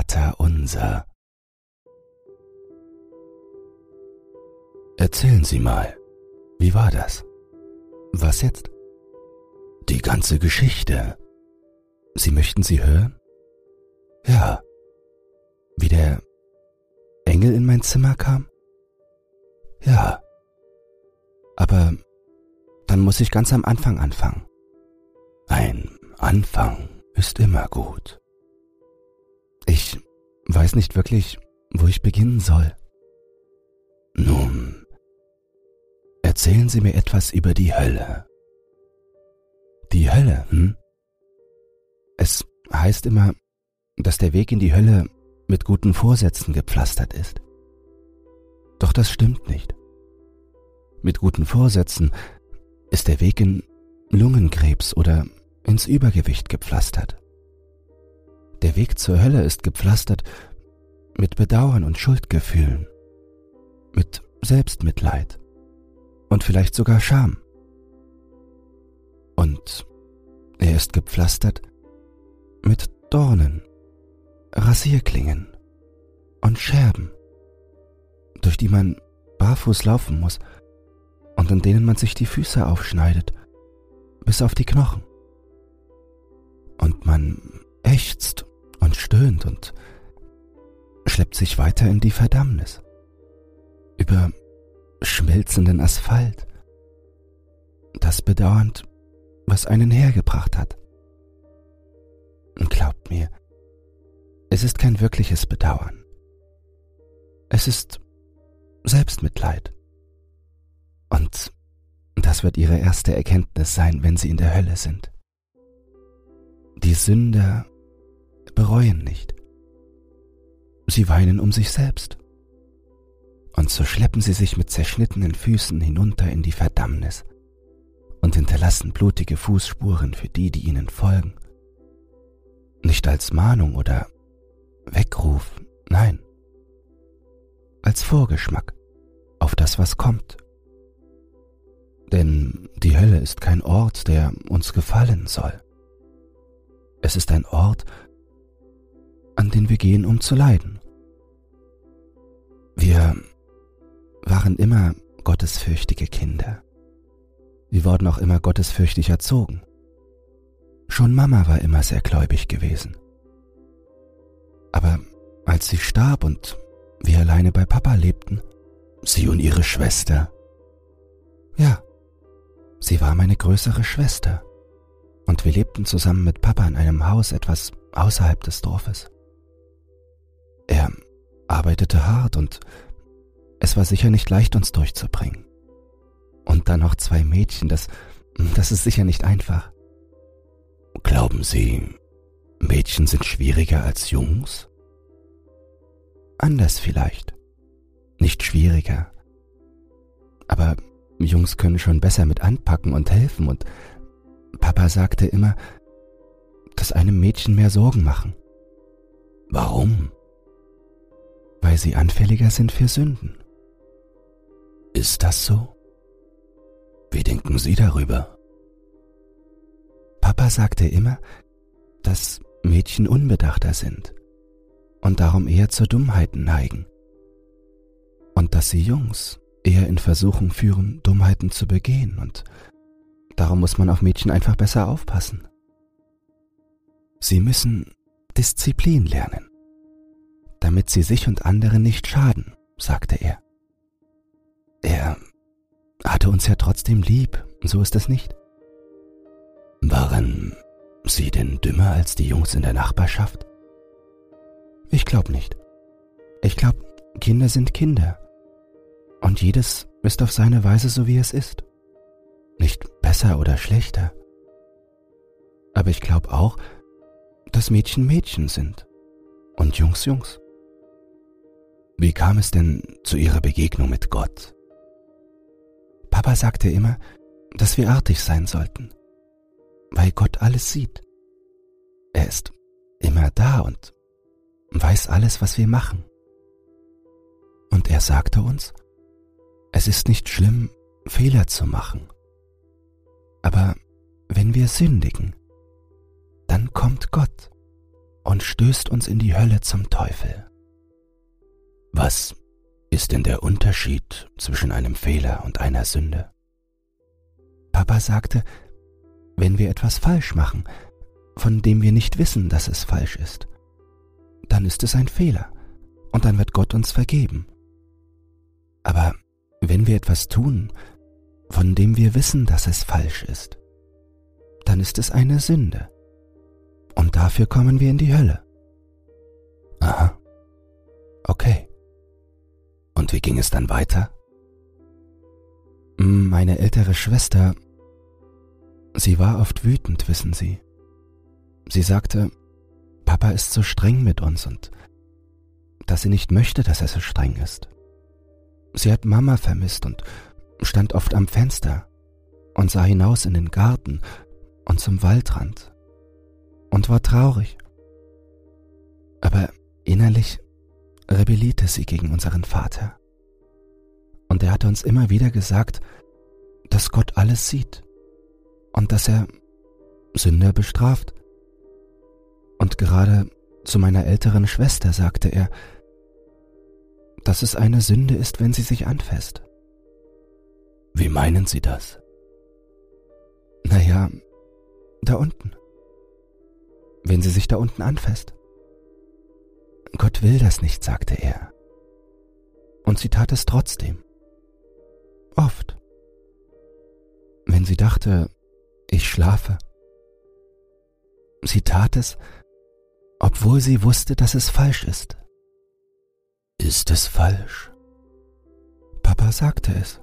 Vater unser. Erzählen Sie mal, wie war das? Was jetzt? Die ganze Geschichte. Sie möchten sie hören? Ja. Wie der Engel in mein Zimmer kam? Ja. Aber dann muss ich ganz am Anfang anfangen. Ein Anfang ist immer gut. Weiß nicht wirklich, wo ich beginnen soll. Nun, erzählen Sie mir etwas über die Hölle. Die Hölle, hm? Es heißt immer, dass der Weg in die Hölle mit guten Vorsätzen gepflastert ist. Doch das stimmt nicht. Mit guten Vorsätzen ist der Weg in Lungenkrebs oder ins Übergewicht gepflastert. Der Weg zur Hölle ist gepflastert mit Bedauern und Schuldgefühlen, mit Selbstmitleid und vielleicht sogar Scham. Und er ist gepflastert mit Dornen, Rasierklingen und Scherben, durch die man barfuß laufen muss und an denen man sich die Füße aufschneidet, bis auf die Knochen. Und man ächzt und stöhnt und schleppt sich weiter in die Verdammnis. Über schmelzenden Asphalt. Das bedauernd, was einen hergebracht hat. Glaubt mir, es ist kein wirkliches Bedauern. Es ist Selbstmitleid. Und das wird ihre erste Erkenntnis sein, wenn sie in der Hölle sind. Die Sünder bereuen nicht. Sie weinen um sich selbst. Und so schleppen sie sich mit zerschnittenen Füßen hinunter in die Verdammnis und hinterlassen blutige Fußspuren für die, die ihnen folgen. Nicht als Mahnung oder Weckruf, nein, als Vorgeschmack auf das, was kommt. Denn die Hölle ist kein Ort, der uns gefallen soll. Es ist ein Ort, an den wir gehen, um zu leiden. Wir waren immer gottesfürchtige Kinder. Wir wurden auch immer gottesfürchtig erzogen. Schon Mama war immer sehr gläubig gewesen. Aber als sie starb und wir alleine bei Papa lebten, sie und ihre Schwester. Ja, sie war meine größere Schwester. Und wir lebten zusammen mit Papa in einem Haus etwas außerhalb des Dorfes. Er arbeitete hart und es war sicher nicht leicht, uns durchzubringen. Und dann noch zwei Mädchen, das, das ist sicher nicht einfach. Glauben Sie, Mädchen sind schwieriger als Jungs? Anders vielleicht. Nicht schwieriger. Aber Jungs können schon besser mit anpacken und helfen und Papa sagte immer, dass einem Mädchen mehr Sorgen machen. Warum? Weil sie anfälliger sind für Sünden. Ist das so? Wie denken Sie darüber? Papa sagte immer, dass Mädchen unbedachter sind und darum eher zu Dummheiten neigen. Und dass sie Jungs eher in Versuchung führen, Dummheiten zu begehen und darum muss man auf Mädchen einfach besser aufpassen. Sie müssen Disziplin lernen, damit sie sich und anderen nicht schaden, sagte er. Er hatte uns ja trotzdem lieb, so ist es nicht. Waren Sie denn dümmer als die Jungs in der Nachbarschaft? Ich glaub nicht. Ich glaub, Kinder sind Kinder. Und jedes ist auf seine Weise so, wie es ist. Nicht besser oder schlechter. Aber ich glaub auch, dass Mädchen Mädchen sind und Jungs Jungs. Wie kam es denn zu Ihrer Begegnung mit Gott? Papa sagte immer, dass wir artig sein sollten, weil Gott alles sieht. Er ist immer da und weiß alles, was wir machen. Und er sagte uns, es ist nicht schlimm, Fehler zu machen. Aber wenn wir sündigen, dann kommt Gott und stößt uns in die Hölle zum Teufel. Was ist denn der Unterschied zwischen einem Fehler und einer Sünde? Papa sagte, wenn wir etwas falsch machen, von dem wir nicht wissen, dass es falsch ist, dann ist es ein Fehler und dann wird Gott uns vergeben. Aber wenn wir etwas tun, von dem wir wissen, dass es falsch ist, dann ist es eine Sünde. Und dafür kommen wir in die Hölle. Aha. Okay. Und wie ging es dann weiter? Meine ältere Schwester, sie war oft wütend, wissen Sie. Sie sagte, Papa ist so streng mit uns und dass sie nicht möchte, dass er so streng ist. Sie hat Mama vermisst und stand oft am Fenster und sah hinaus in den Garten und zum Waldrand und war traurig. Aber innerlich rebellierte sie gegen unseren Vater. Und er hatte uns immer wieder gesagt, dass Gott alles sieht und dass er Sünder bestraft. Und gerade zu meiner älteren Schwester sagte er, dass es eine Sünde ist, wenn sie sich anfasst. Wie meinen Sie das? Naja, da unten. Wenn sie sich da unten anfasst. Gott will das nicht, sagte er. Und sie tat es trotzdem. Oft. Wenn sie dachte, ich schlafe. Sie tat es, obwohl sie wusste, dass es falsch ist. Ist es falsch? Papa sagte es.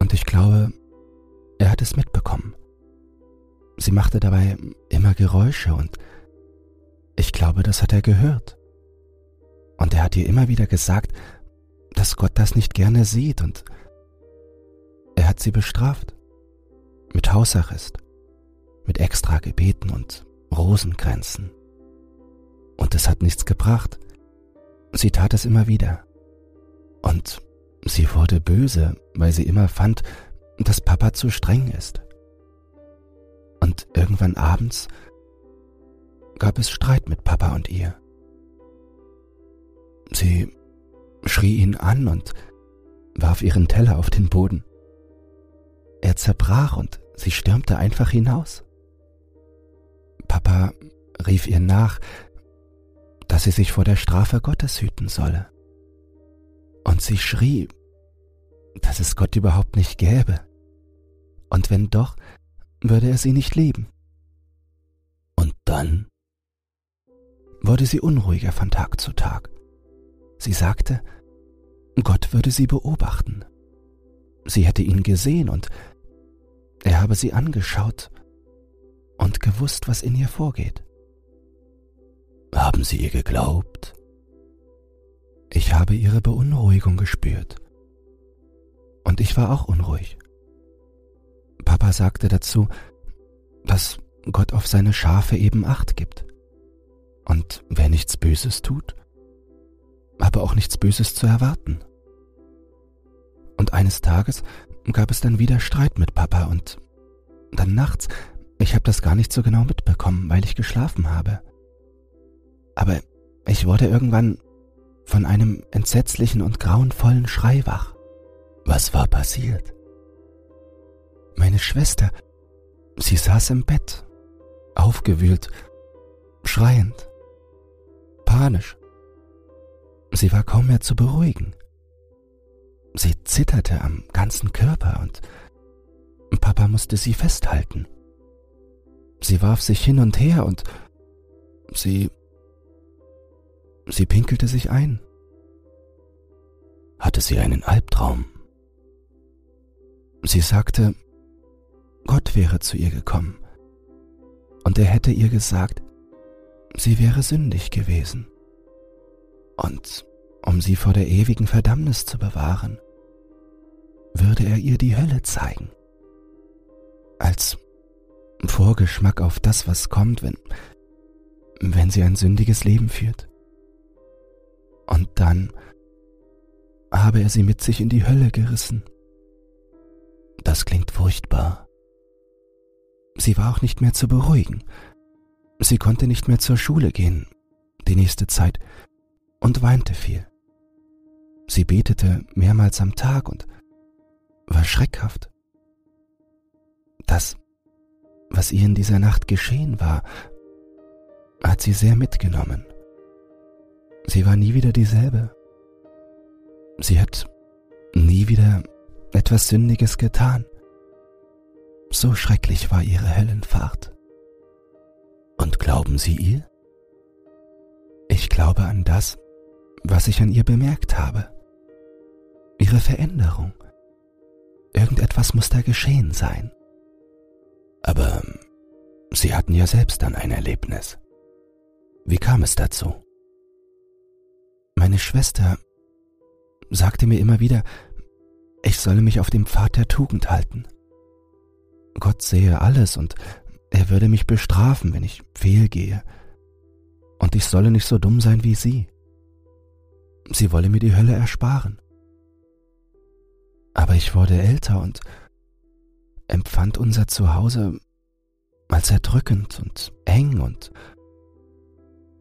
Und ich glaube, er hat es mitbekommen. Sie machte dabei immer Geräusche und ich glaube, das hat er gehört. Und er hat ihr immer wieder gesagt, dass Gott das nicht gerne sieht und er hat sie bestraft. Mit Hausarrest, mit extra Gebeten und Rosenkränzen. Und es hat nichts gebracht. Sie tat es immer wieder. Und sie wurde böse, weil sie immer fand, dass Papa zu streng ist. Und irgendwann abends gab es Streit mit Papa und ihr. Sie schrie ihn an und warf ihren Teller auf den Boden. Er zerbrach und sie stürmte einfach hinaus. Papa rief ihr nach, dass sie sich vor der Strafe Gottes hüten solle. Und sie schrie, dass es Gott überhaupt nicht gäbe. Und wenn doch, würde er sie nicht lieben. Und dann wurde sie unruhiger von Tag zu Tag. Sie sagte, Gott würde sie beobachten. Sie hätte ihn gesehen und er habe sie angeschaut und gewusst, was in ihr vorgeht. Haben Sie ihr geglaubt? Ich habe ihre Beunruhigung gespürt. Und ich war auch unruhig. Papa sagte dazu, dass Gott auf seine Schafe eben acht gibt. Und wer nichts Böses tut, habe auch nichts Böses zu erwarten. Und eines Tages gab es dann wieder Streit mit Papa und dann nachts, ich habe das gar nicht so genau mitbekommen, weil ich geschlafen habe. Aber ich wurde irgendwann von einem entsetzlichen und grauenvollen Schrei wach. Was war passiert? Meine Schwester, sie saß im Bett, aufgewühlt, schreiend, panisch. Sie war kaum mehr zu beruhigen. Sie zitterte am ganzen Körper und Papa musste sie festhalten. Sie warf sich hin und her und sie sie pinkelte sich ein. Hatte sie einen Albtraum? Sie sagte, Gott wäre zu ihr gekommen und er hätte ihr gesagt, sie wäre sündig gewesen. Und um sie vor der ewigen Verdammnis zu bewahren, würde er ihr die Hölle zeigen. Als Vorgeschmack auf das, was kommt, wenn, wenn sie ein sündiges Leben führt. Und dann habe er sie mit sich in die Hölle gerissen. Das klingt furchtbar. Sie war auch nicht mehr zu beruhigen. Sie konnte nicht mehr zur Schule gehen, die nächste Zeit, und weinte viel. Sie betete mehrmals am Tag und war schreckhaft. Das, was ihr in dieser Nacht geschehen war, hat sie sehr mitgenommen. Sie war nie wieder dieselbe. Sie hat nie wieder etwas Sündiges getan. So schrecklich war ihre Höllenfahrt. Glauben Sie ihr? Ich glaube an das, was ich an ihr bemerkt habe. Ihre Veränderung. Irgendetwas muss da geschehen sein. Aber Sie hatten ja selbst dann ein Erlebnis. Wie kam es dazu? Meine Schwester sagte mir immer wieder, ich solle mich auf dem Pfad der Tugend halten. Gott sehe alles und er würde mich bestrafen, wenn ich fehlgehe. Und ich solle nicht so dumm sein wie sie. Sie wolle mir die Hölle ersparen. Aber ich wurde älter und empfand unser Zuhause als erdrückend und eng und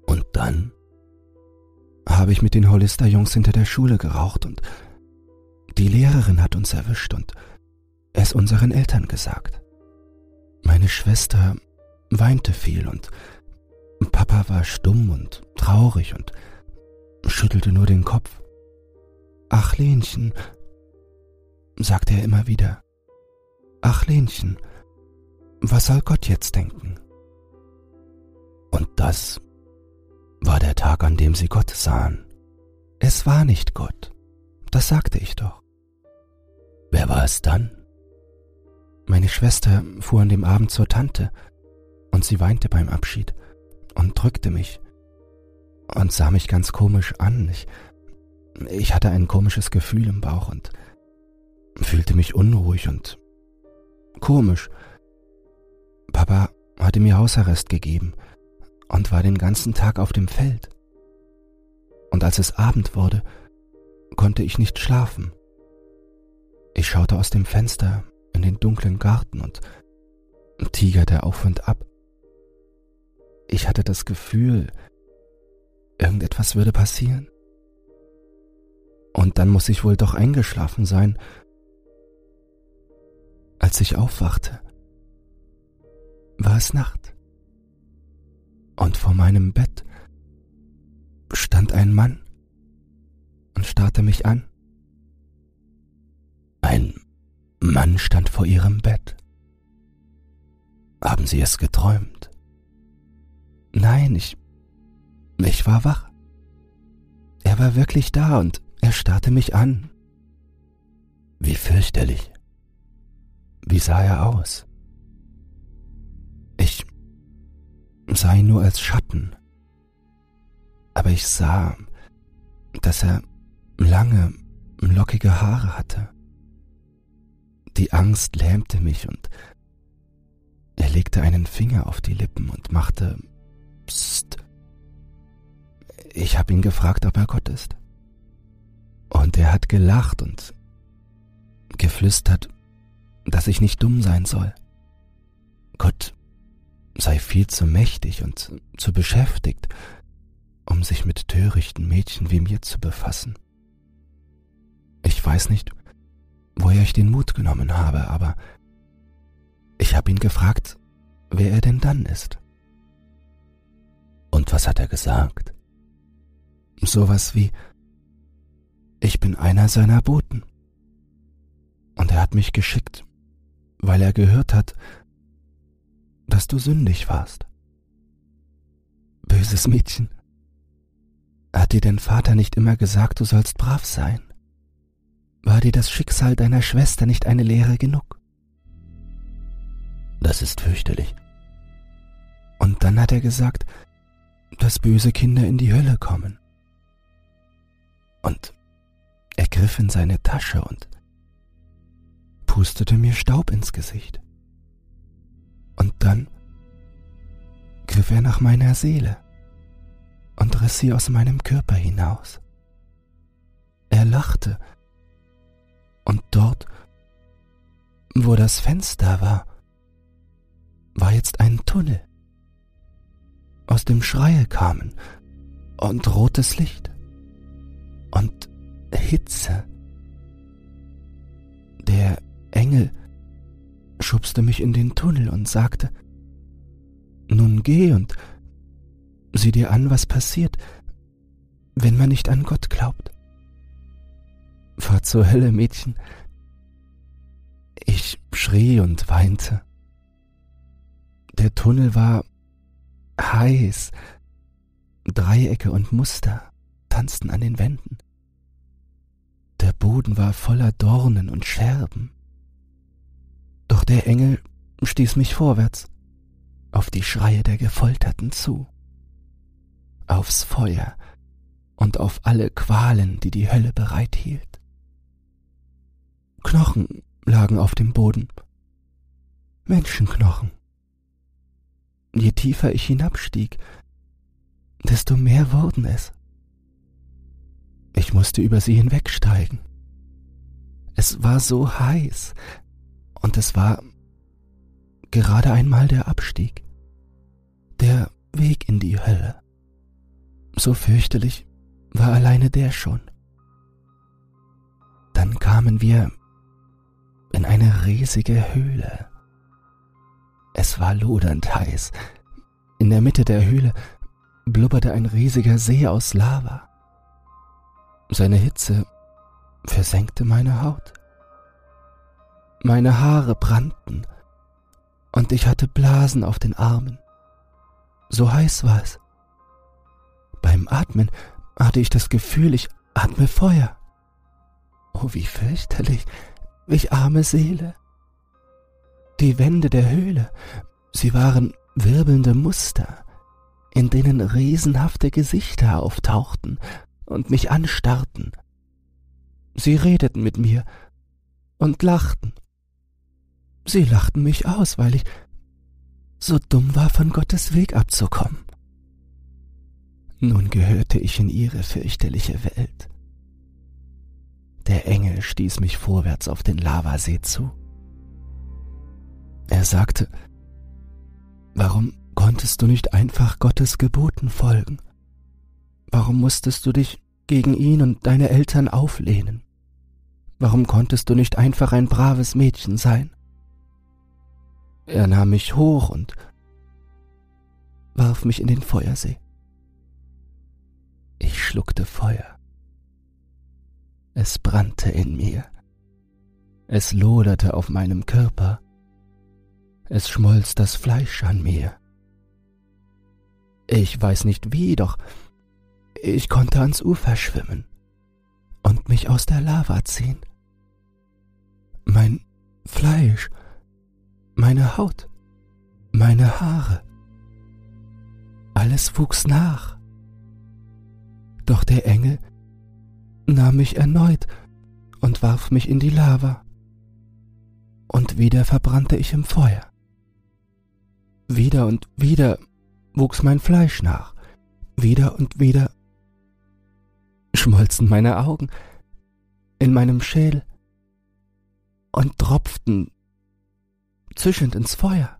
und dann habe ich mit den Hollister-Jungs hinter der Schule geraucht und die Lehrerin hat uns erwischt und es unseren Eltern gesagt. Meine Schwester weinte viel und Papa war stumm und traurig und schüttelte nur den Kopf. Ach Lenchen, sagte er immer wieder. Ach Lenchen, was soll Gott jetzt denken? Und das war der Tag, an dem sie Gott sahen. Es war nicht Gott, das sagte ich doch. Wer war es dann? Meine Schwester fuhr an dem Abend zur Tante, und sie weinte beim Abschied und drückte mich und sah mich ganz komisch an. Ich, ich hatte ein komisches Gefühl im Bauch und fühlte mich unruhig und komisch. Papa hatte mir Hausarrest gegeben und war den ganzen Tag auf dem Feld. Und als es Abend wurde, konnte ich nicht schlafen. Ich schaute aus dem Fenster in den dunklen Garten und tigerte auf und ab. Ich hatte das Gefühl, irgendetwas würde passieren. Und dann muss ich wohl doch eingeschlafen sein. Als ich aufwachte, war es Nacht. Und vor meinem Bett stand ein Mann und starrte mich an. Mann stand vor ihrem Bett. Haben Sie es geträumt? Nein, ich. Ich war wach. Er war wirklich da und er starrte mich an. Wie fürchterlich. Wie sah er aus? Ich sah ihn nur als Schatten. Aber ich sah, dass er lange, lockige Haare hatte. Die Angst lähmte mich und er legte einen Finger auf die Lippen und machte Psst. Ich habe ihn gefragt, ob er Gott ist. Und er hat gelacht und geflüstert, dass ich nicht dumm sein soll. Gott sei viel zu mächtig und zu beschäftigt, um sich mit törichten Mädchen wie mir zu befassen. Ich weiß nicht, woher ich den Mut genommen habe, aber ich habe ihn gefragt, wer er denn dann ist. Und was hat er gesagt? Sowas wie, ich bin einer seiner Boten. Und er hat mich geschickt, weil er gehört hat, dass du sündig warst. Böses Mädchen. Hat dir dein Vater nicht immer gesagt, du sollst brav sein? War dir das Schicksal deiner Schwester nicht eine Lehre genug? Das ist fürchterlich. Und dann hat er gesagt, dass böse Kinder in die Hölle kommen. Und er griff in seine Tasche und pustete mir Staub ins Gesicht. Und dann griff er nach meiner Seele und riss sie aus meinem Körper hinaus. Er lachte und dort, wo das Fenster war, war jetzt ein Tunnel. aus dem Schreie kamen und rotes Licht und Hitze. Der Engel schubste mich in den Tunnel und sagte, Nun geh und sieh dir an, was passiert, wenn man nicht an Gott glaubt. Fahr zur Hölle, Mädchen. Ich schrie und weinte. Der Tunnel war heiß. Dreiecke und Muster tanzten an den Wänden. Der Boden war voller Dornen und Scherben. Doch der Engel stieß mich vorwärts, auf die Schreie der Gefolterten zu, aufs Feuer und auf alle Qualen, die die Hölle bereithielt. Knochen lagen auf dem Boden, Menschenknochen. Je tiefer ich hinabstieg, desto mehr wurden es. Ich musste über sie hinwegsteigen. Es war so heiß, und es war gerade einmal der Abstieg, der Weg in die Hölle. So fürchterlich war alleine der schon. Dann kamen wir in eine riesige Höhle. Es war lodernd heiß. In der Mitte der Höhle blubberte ein riesiger See aus Lava. Seine Hitze versenkte meine Haut. Meine Haare brannten und ich hatte Blasen auf den Armen. So heiß war es. Beim Atmen hatte ich das Gefühl, ich atme Feuer. Oh, wie fürchterlich, welch arme Seele. Die Wände der Höhle, sie waren wirbelnde Muster, in denen riesenhafte Gesichter auftauchten und mich anstarrten. Sie redeten mit mir und lachten. Sie lachten mich aus, weil ich so dumm war, von Gottes Weg abzukommen. Nun gehörte ich in ihre fürchterliche Welt. Der Engel stieß mich vorwärts auf den Lavasee zu. Er sagte, Warum konntest du nicht einfach Gottes Geboten folgen? Warum musstest du dich gegen ihn und deine Eltern auflehnen? Warum konntest du nicht einfach ein braves Mädchen sein? Er nahm mich hoch und warf mich in den Feuersee. Ich schluckte Feuer. Es brannte in mir. Es loderte auf meinem Körper. Es schmolz das Fleisch an mir. Ich weiß nicht wie, doch ich konnte ans Ufer schwimmen und mich aus der Lava ziehen. Mein Fleisch, meine Haut, meine Haare, alles wuchs nach. Doch der Engel nahm mich erneut und warf mich in die Lava. Und wieder verbrannte ich im Feuer. Wieder und wieder wuchs mein Fleisch nach. Wieder und wieder schmolzen meine Augen in meinem Schädel und tropften zischend ins Feuer.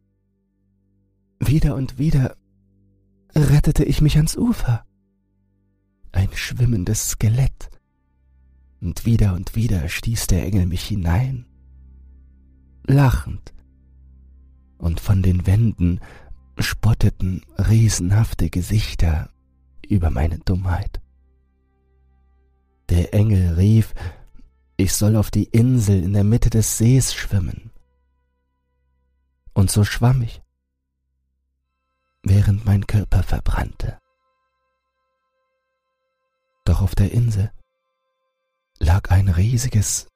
Wieder und wieder rettete ich mich ans Ufer. Ein schwimmendes Skelett. Und wieder und wieder stieß der Engel mich hinein. Lachend. Und von den Wänden spotteten riesenhafte Gesichter über meine Dummheit. Der Engel rief, ich soll auf die Insel in der Mitte des Sees schwimmen. Und so schwamm ich, während mein Körper verbrannte. Doch auf der Insel lag ein riesiges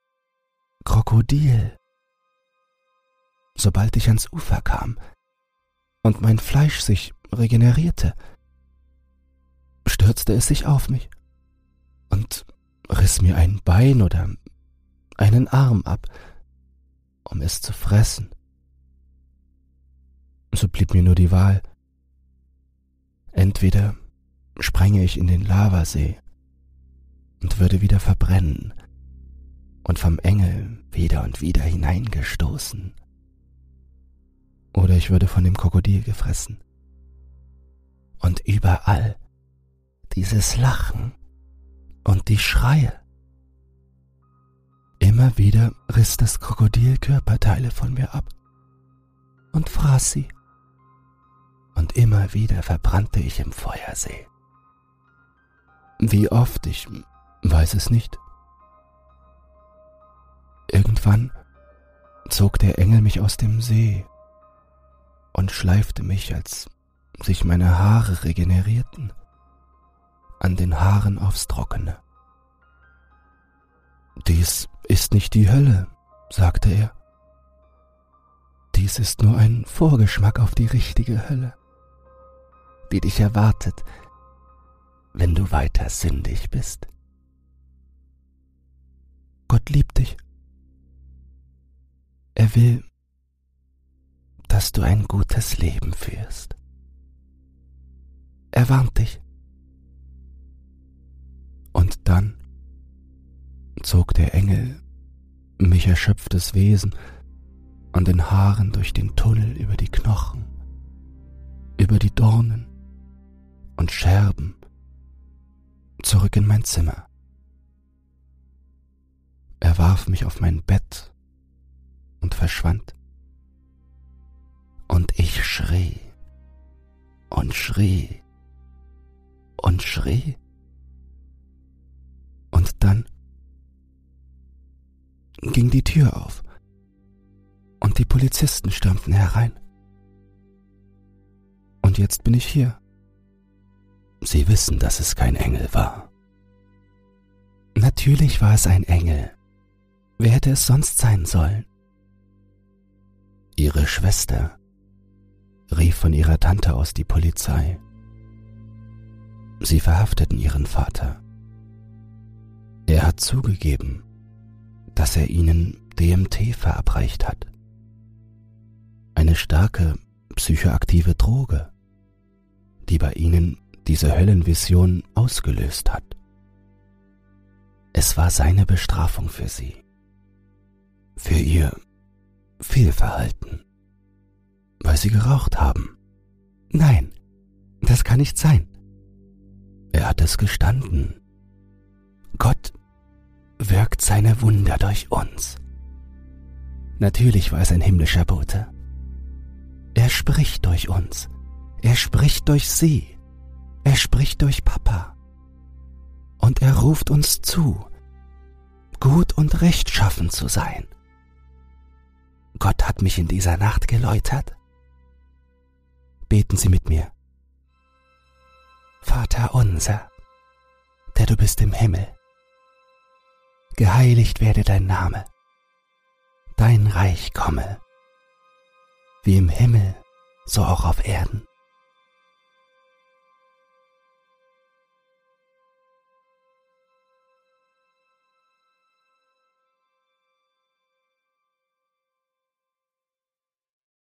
Krokodil. Sobald ich ans Ufer kam und mein Fleisch sich regenerierte, stürzte es sich auf mich und riss mir ein Bein oder einen Arm ab, um es zu fressen. So blieb mir nur die Wahl. Entweder sprenge ich in den Lavasee und würde wieder verbrennen und vom Engel wieder und wieder hineingestoßen. Oder ich würde von dem Krokodil gefressen. Und überall dieses Lachen und die Schreie. Immer wieder riss das Krokodil Körperteile von mir ab und fraß sie. Und immer wieder verbrannte ich im Feuersee. Wie oft, ich weiß es nicht. Irgendwann zog der Engel mich aus dem See und schleifte mich, als sich meine Haare regenerierten, an den Haaren aufs Trockene. Dies ist nicht die Hölle, sagte er. Dies ist nur ein Vorgeschmack auf die richtige Hölle, die dich erwartet, wenn du weiter sündig bist. Gott liebt dich. Er will, dass du ein gutes Leben führst. Er warnt dich. Und dann zog der Engel, mich erschöpftes Wesen, an den Haaren durch den Tunnel über die Knochen, über die Dornen und Scherben, zurück in mein Zimmer. Warf mich auf mein Bett und verschwand. Und ich schrie und schrie und schrie. Und dann ging die Tür auf und die Polizisten stürmten herein. Und jetzt bin ich hier. Sie wissen, dass es kein Engel war. Natürlich war es ein Engel. Wer hätte es sonst sein sollen? Ihre Schwester rief von ihrer Tante aus die Polizei. Sie verhafteten ihren Vater. Er hat zugegeben, dass er ihnen DMT verabreicht hat. Eine starke psychoaktive Droge, die bei ihnen diese Höllenvision ausgelöst hat. Es war seine Bestrafung für sie, für ihr Fehlverhalten, weil sie geraucht haben. Nein, das kann nicht sein. Er hat es gestanden. Gott wirkt seine Wunder durch uns. Natürlich war es ein himmlischer Bote. Er spricht durch uns. Er spricht durch sie. Er spricht durch Papa. Und er ruft uns zu, gut und rechtschaffen zu sein. Gott hat mich in dieser Nacht geläutert. Beten Sie mit mir. Vater unser, der du bist im Himmel geheiligt werde dein Name, dein Reich komme, wie im Himmel, so auch auf Erden.